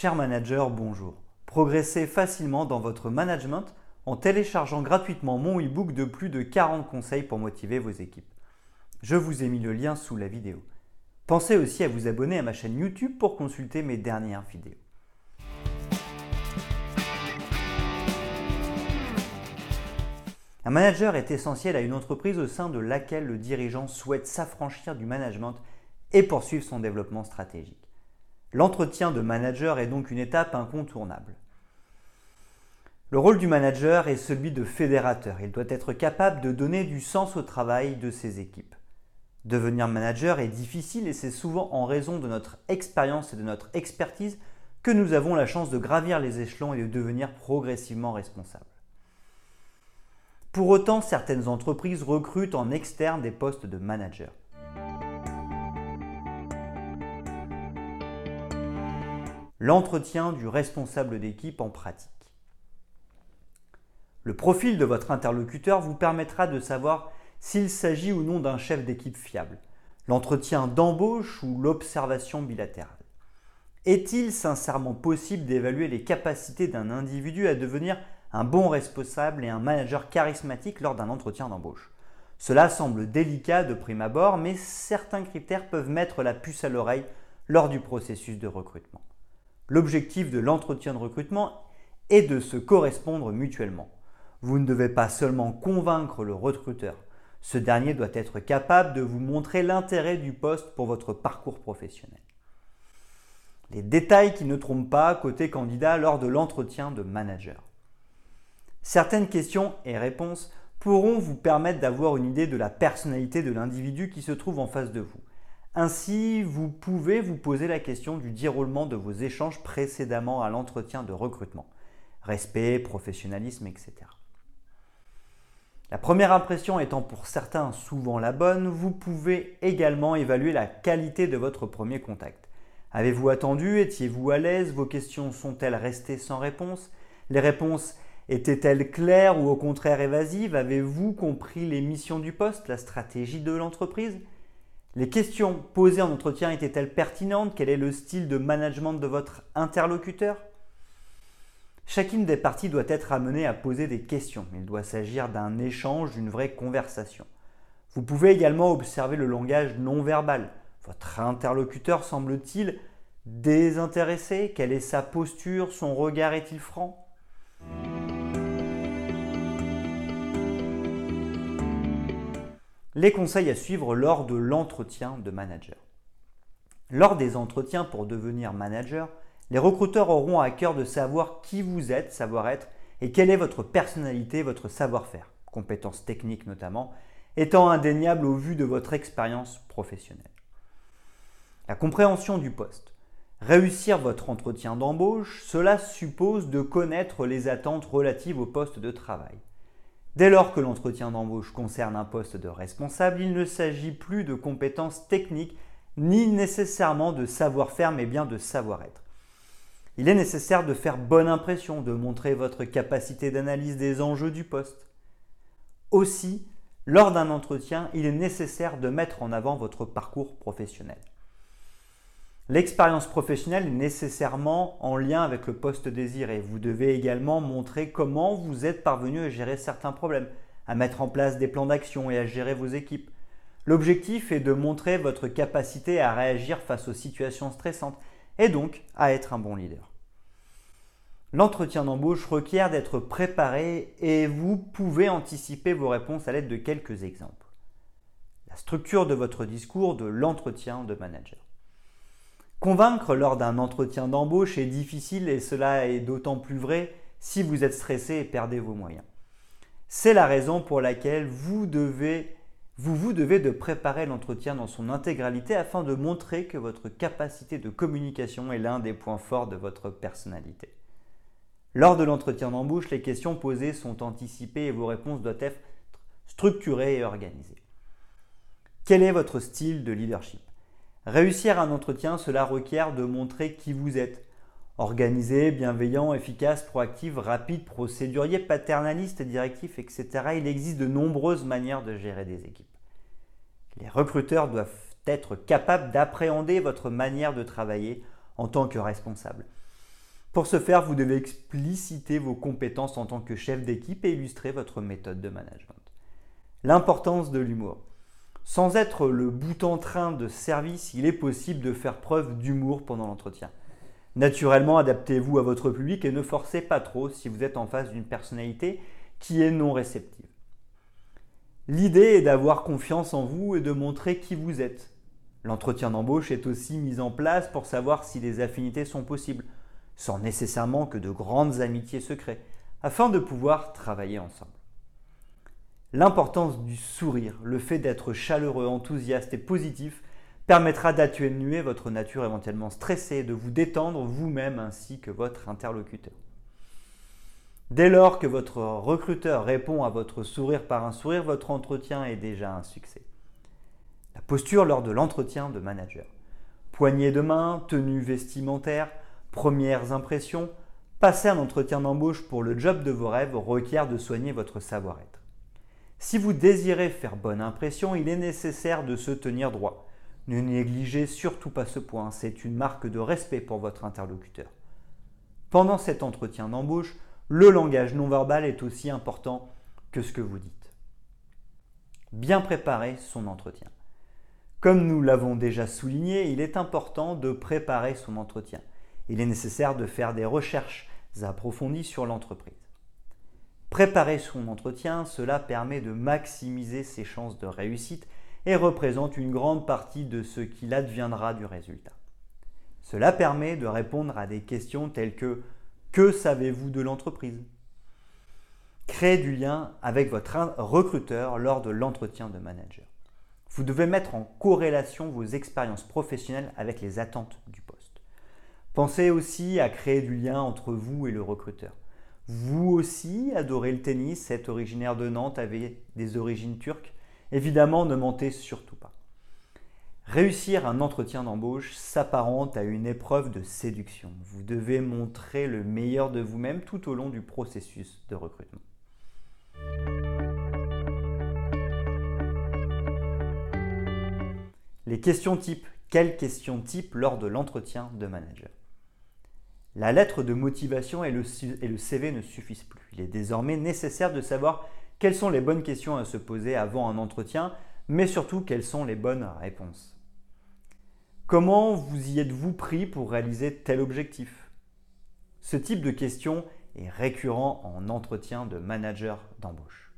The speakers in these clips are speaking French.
Cher manager, bonjour. Progressez facilement dans votre management en téléchargeant gratuitement mon e-book de plus de 40 conseils pour motiver vos équipes. Je vous ai mis le lien sous la vidéo. Pensez aussi à vous abonner à ma chaîne YouTube pour consulter mes dernières vidéos. Un manager est essentiel à une entreprise au sein de laquelle le dirigeant souhaite s'affranchir du management et poursuivre son développement stratégique. L'entretien de manager est donc une étape incontournable. Le rôle du manager est celui de fédérateur. Il doit être capable de donner du sens au travail de ses équipes. Devenir manager est difficile et c'est souvent en raison de notre expérience et de notre expertise que nous avons la chance de gravir les échelons et de devenir progressivement responsables. Pour autant, certaines entreprises recrutent en externe des postes de manager. L'entretien du responsable d'équipe en pratique. Le profil de votre interlocuteur vous permettra de savoir s'il s'agit ou non d'un chef d'équipe fiable, l'entretien d'embauche ou l'observation bilatérale. Est-il sincèrement possible d'évaluer les capacités d'un individu à devenir un bon responsable et un manager charismatique lors d'un entretien d'embauche? Cela semble délicat de prime abord, mais certains critères peuvent mettre la puce à l'oreille lors du processus de recrutement. L'objectif de l'entretien de recrutement est de se correspondre mutuellement. Vous ne devez pas seulement convaincre le recruteur, ce dernier doit être capable de vous montrer l'intérêt du poste pour votre parcours professionnel. Les détails qui ne trompent pas côté candidat lors de l'entretien de manager. Certaines questions et réponses pourront vous permettre d'avoir une idée de la personnalité de l'individu qui se trouve en face de vous. Ainsi, vous pouvez vous poser la question du déroulement de vos échanges précédemment à l'entretien de recrutement. Respect, professionnalisme, etc. La première impression étant pour certains souvent la bonne, vous pouvez également évaluer la qualité de votre premier contact. Avez-vous attendu? Étiez-vous à l'aise? Vos questions sont-elles restées sans réponse? Les réponses étaient-elles claires ou au contraire évasives? Avez-vous compris les missions du poste, la stratégie de l'entreprise? Les questions posées en entretien étaient-elles pertinentes? Quel est le style de management de votre interlocuteur? Chacune des parties doit être amenée à poser des questions. Il doit s'agir d'un échange, d'une vraie conversation. Vous pouvez également observer le langage non verbal. Votre interlocuteur semble-t-il désintéressé? Quelle est sa posture? Son regard est-il franc? Les conseils à suivre lors de l'entretien de manager. Lors des entretiens pour devenir manager, les recruteurs auront à cœur de savoir qui vous êtes, savoir-être, et quelle est votre personnalité, votre savoir-faire, compétences techniques notamment, étant indéniables au vu de votre expérience professionnelle. La compréhension du poste. Réussir votre entretien d'embauche, cela suppose de connaître les attentes relatives au poste de travail. Dès lors que l'entretien d'embauche concerne un poste de responsable, il ne s'agit plus de compétences techniques ni nécessairement de savoir-faire, mais bien de savoir-être. Il est nécessaire de faire bonne impression, de montrer votre capacité d'analyse des enjeux du poste. Aussi, lors d'un entretien, il est nécessaire de mettre en avant votre parcours professionnel. L'expérience professionnelle est nécessairement en lien avec le poste désiré. Vous devez également montrer comment vous êtes parvenu à gérer certains problèmes, à mettre en place des plans d'action et à gérer vos équipes. L'objectif est de montrer votre capacité à réagir face aux situations stressantes et donc à être un bon leader. L'entretien d'embauche requiert d'être préparé et vous pouvez anticiper vos réponses à l'aide de quelques exemples. La structure de votre discours de l'entretien de manager. Convaincre lors d'un entretien d'embauche est difficile et cela est d'autant plus vrai si vous êtes stressé et perdez vos moyens. C'est la raison pour laquelle vous devez de préparer l'entretien dans son intégralité afin de montrer que votre capacité de communication est l'un des points forts de votre personnalité. Lors de l'entretien d'embauche, les questions posées sont anticipées et vos réponses doivent être structurées et organisées. Quel est votre style de leadership? Réussir un entretien, cela requiert de montrer qui vous êtes. Organisé, bienveillant, efficace, proactif, rapide, procédurier, paternaliste, directif, etc. Il existe de nombreuses manières de gérer des équipes. Les recruteurs doivent être capables d'appréhender votre manière de travailler en tant que responsable. Pour ce faire, vous devez expliciter vos compétences en tant que chef d'équipe et illustrer votre méthode de management. L'importance de l'humour. Sans être le bout en train de service, il est possible de faire preuve d'humour pendant l'entretien. Naturellement, adaptez-vous à votre public et ne forcez pas trop si vous êtes en face d'une personnalité qui est non réceptive. L'idée est d'avoir confiance en vous et de montrer qui vous êtes. L'entretien d'embauche est aussi mis en place pour savoir si les affinités sont possibles, sans nécessairement que de grandes amitiés se créent, afin de pouvoir travailler ensemble. L'importance du sourire, le fait d'être chaleureux, enthousiaste et positif permettra d'atténuer votre nature éventuellement stressée de vous détendre vous-même ainsi que votre interlocuteur. Dès lors que votre recruteur répond à votre sourire par un sourire, votre entretien est déjà un succès. La posture lors de l'entretien de manager. Poignée de main, tenue vestimentaire, premières impressions, passer un entretien d'embauche pour le job de vos rêves requiert de soigner votre savoir-être. Si vous désirez faire bonne impression, il est nécessaire de se tenir droit. Ne négligez surtout pas ce point, c'est une marque de respect pour votre interlocuteur. Pendant cet entretien d'embauche, le langage non verbal est aussi important que ce que vous dites. Bien préparer son entretien. Comme nous l'avons déjà souligné, il est important de préparer son entretien. Il est nécessaire de faire des recherches approfondies sur l'entreprise. Préparer son entretien, cela permet de maximiser ses chances de réussite et représente une grande partie de ce qu'il adviendra du résultat. Cela permet de répondre à des questions telles que Que savez-vous de l'entreprise? Créer du lien avec votre recruteur lors de l'entretien de manager. Vous devez mettre en corrélation vos expériences professionnelles avec les attentes du poste. Pensez aussi à créer du lien entre vous et le recruteur. Vous aussi adorez le tennis, êtes originaire de Nantes, avez des origines turques. Évidemment, ne mentez surtout pas. Réussir un entretien d'embauche s'apparente à une épreuve de séduction. Vous devez montrer le meilleur de vous-même tout au long du processus de recrutement. Les questions types. Quelles questions types lors de l'entretien de manager? La lettre de motivation et le, CV ne suffisent plus. Il est désormais nécessaire de savoir quelles sont les bonnes questions à se poser avant un entretien, mais surtout quelles sont les bonnes réponses. Comment vous y êtes-vous pris pour réaliser tel objectif? Ce type de question est récurrent en entretien de manager d'embauche.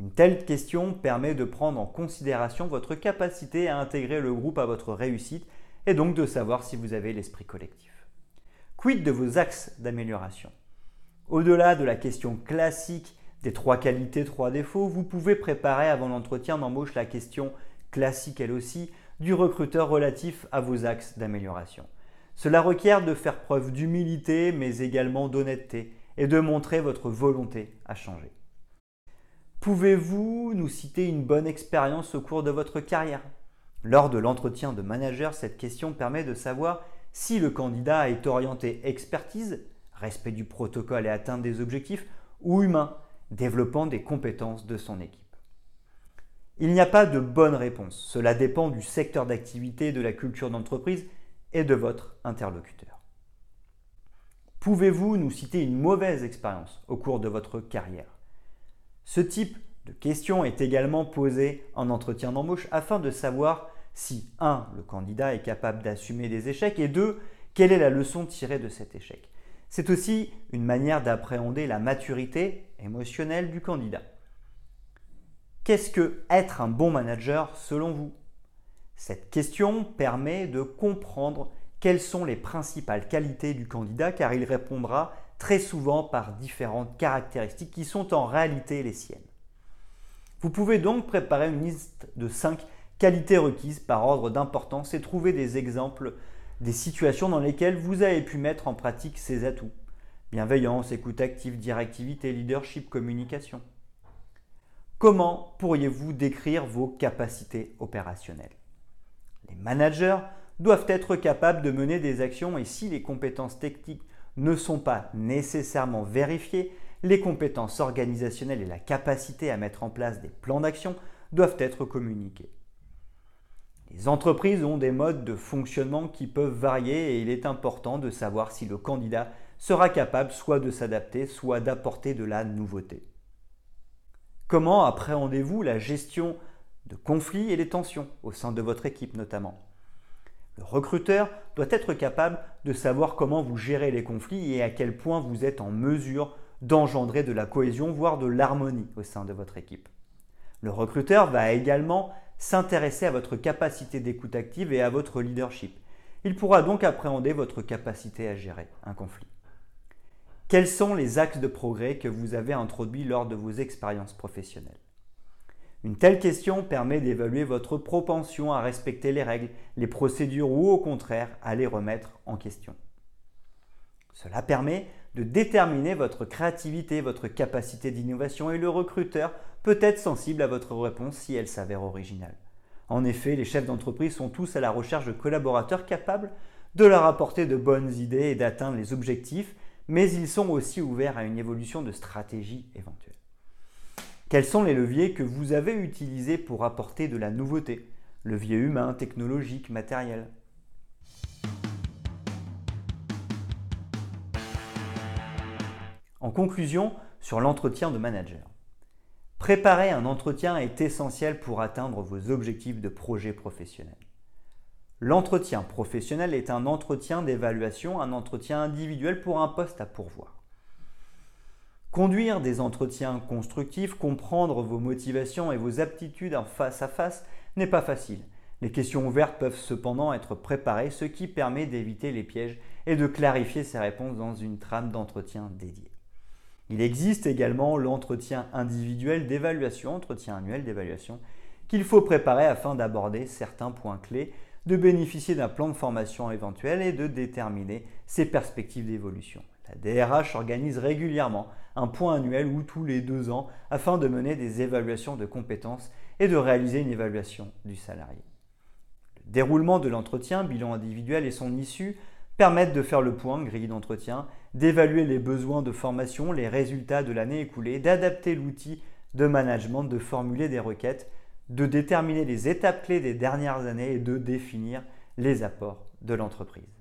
Une telle question permet de prendre en considération votre capacité à intégrer le groupe à votre réussite et donc de savoir si vous avez l'esprit collectif. Quid de vos axes d'amélioration? Au-delà de la question classique des trois qualités, trois défauts, vous pouvez préparer avant l'entretien d'embauche la question classique elle aussi du recruteur relatif à vos axes d'amélioration. Cela requiert de faire preuve d'humilité mais également d'honnêteté et de montrer votre volonté à changer. Pouvez-vous nous citer une bonne expérience au cours de votre carrière? Lors de l'entretien de manager, cette question permet de savoir si le candidat est orienté expertise, respect du protocole et atteinte des objectifs, ou humain, développant des compétences de son équipe. Il n'y a pas de bonne réponse, cela dépend du secteur d'activité, de la culture d'entreprise et de votre interlocuteur. Pouvez-vous nous citer une mauvaise expérience au cours de votre carrière? Ce type de question est également posé en entretien d'embauche afin de savoir si 1. le candidat est capable d'assumer des échecs et 2. quelle est la leçon tirée de cet échec? C'est aussi une manière d'appréhender la maturité émotionnelle du candidat. Qu'est-ce que être un bon manager selon vous? Cette question permet de comprendre quelles sont les principales qualités du candidat car il répondra très souvent par différentes caractéristiques qui sont en réalité les siennes. Vous pouvez donc préparer une liste de 5 qualité requise par ordre d'importance et trouver des exemples des situations dans lesquelles vous avez pu mettre en pratique ces atouts. Bienveillance, écoute active, directivité, leadership, communication. Comment pourriez-vous décrire vos capacités opérationnelles? Les managers doivent être capables de mener des actions et si les compétences techniques ne sont pas nécessairement vérifiées, les compétences organisationnelles et la capacité à mettre en place des plans d'action doivent être communiquées Les entreprises ont des modes de fonctionnement qui peuvent varier et il est important de savoir si le candidat sera capable soit de s'adapter, soit d'apporter de la nouveauté. Comment appréhendez-vous la gestion de conflits et des tensions au sein de votre équipe notamment? Le recruteur doit être capable de savoir comment vous gérez les conflits et à quel point vous êtes en mesure d'engendrer de la cohésion, voire de l'harmonie au sein de votre équipe. Le recruteur va également s'intéresser à votre capacité d'écoute active et à votre leadership. Il pourra donc appréhender votre capacité à gérer un conflit. Quels sont les axes de progrès que vous avez introduits lors de vos expériences professionnelles? Une telle question permet d'évaluer votre propension à respecter les règles, les procédures ou au contraire à les remettre en question. Cela permet de déterminer votre créativité, votre capacité d'innovation et le recruteur peut être sensible à votre réponse si elle s'avère originale. En effet, les chefs d'entreprise sont tous à la recherche de collaborateurs capables de leur apporter de bonnes idées et d'atteindre les objectifs, mais ils sont aussi ouverts à une évolution de stratégie éventuelle. Quels sont les leviers que vous avez utilisés pour apporter de la nouveauté? Leviers humains, technologiques, matériels En conclusion, sur l'entretien de manager. Préparer un entretien est essentiel pour atteindre vos objectifs de projet professionnel. L'entretien professionnel est un entretien d'évaluation, un entretien individuel pour un poste à pourvoir. Conduire des entretiens constructifs, comprendre vos motivations et vos aptitudes en face à face n'est pas facile. Les questions ouvertes peuvent cependant être préparées, ce qui permet d'éviter les pièges et de clarifier ses réponses dans une trame d'entretien dédiée. Il existe également l'entretien individuel d'évaluation, entretien annuel d'évaluation, qu'il faut préparer afin d'aborder certains points clés, de bénéficier d'un plan de formation éventuel et de déterminer ses perspectives d'évolution. La DRH organise régulièrement un point annuel ou tous les deux ans afin de mener des évaluations de compétences et de réaliser une évaluation du salarié. Le déroulement de l'entretien, bilan individuel et son issue permettent de faire le point, grille d'entretien, d'évaluer les besoins de formation, les résultats de l'année écoulée, d'adapter l'outil de management, de formuler des requêtes, de déterminer les étapes clés des dernières années et de définir les apports de l'entreprise.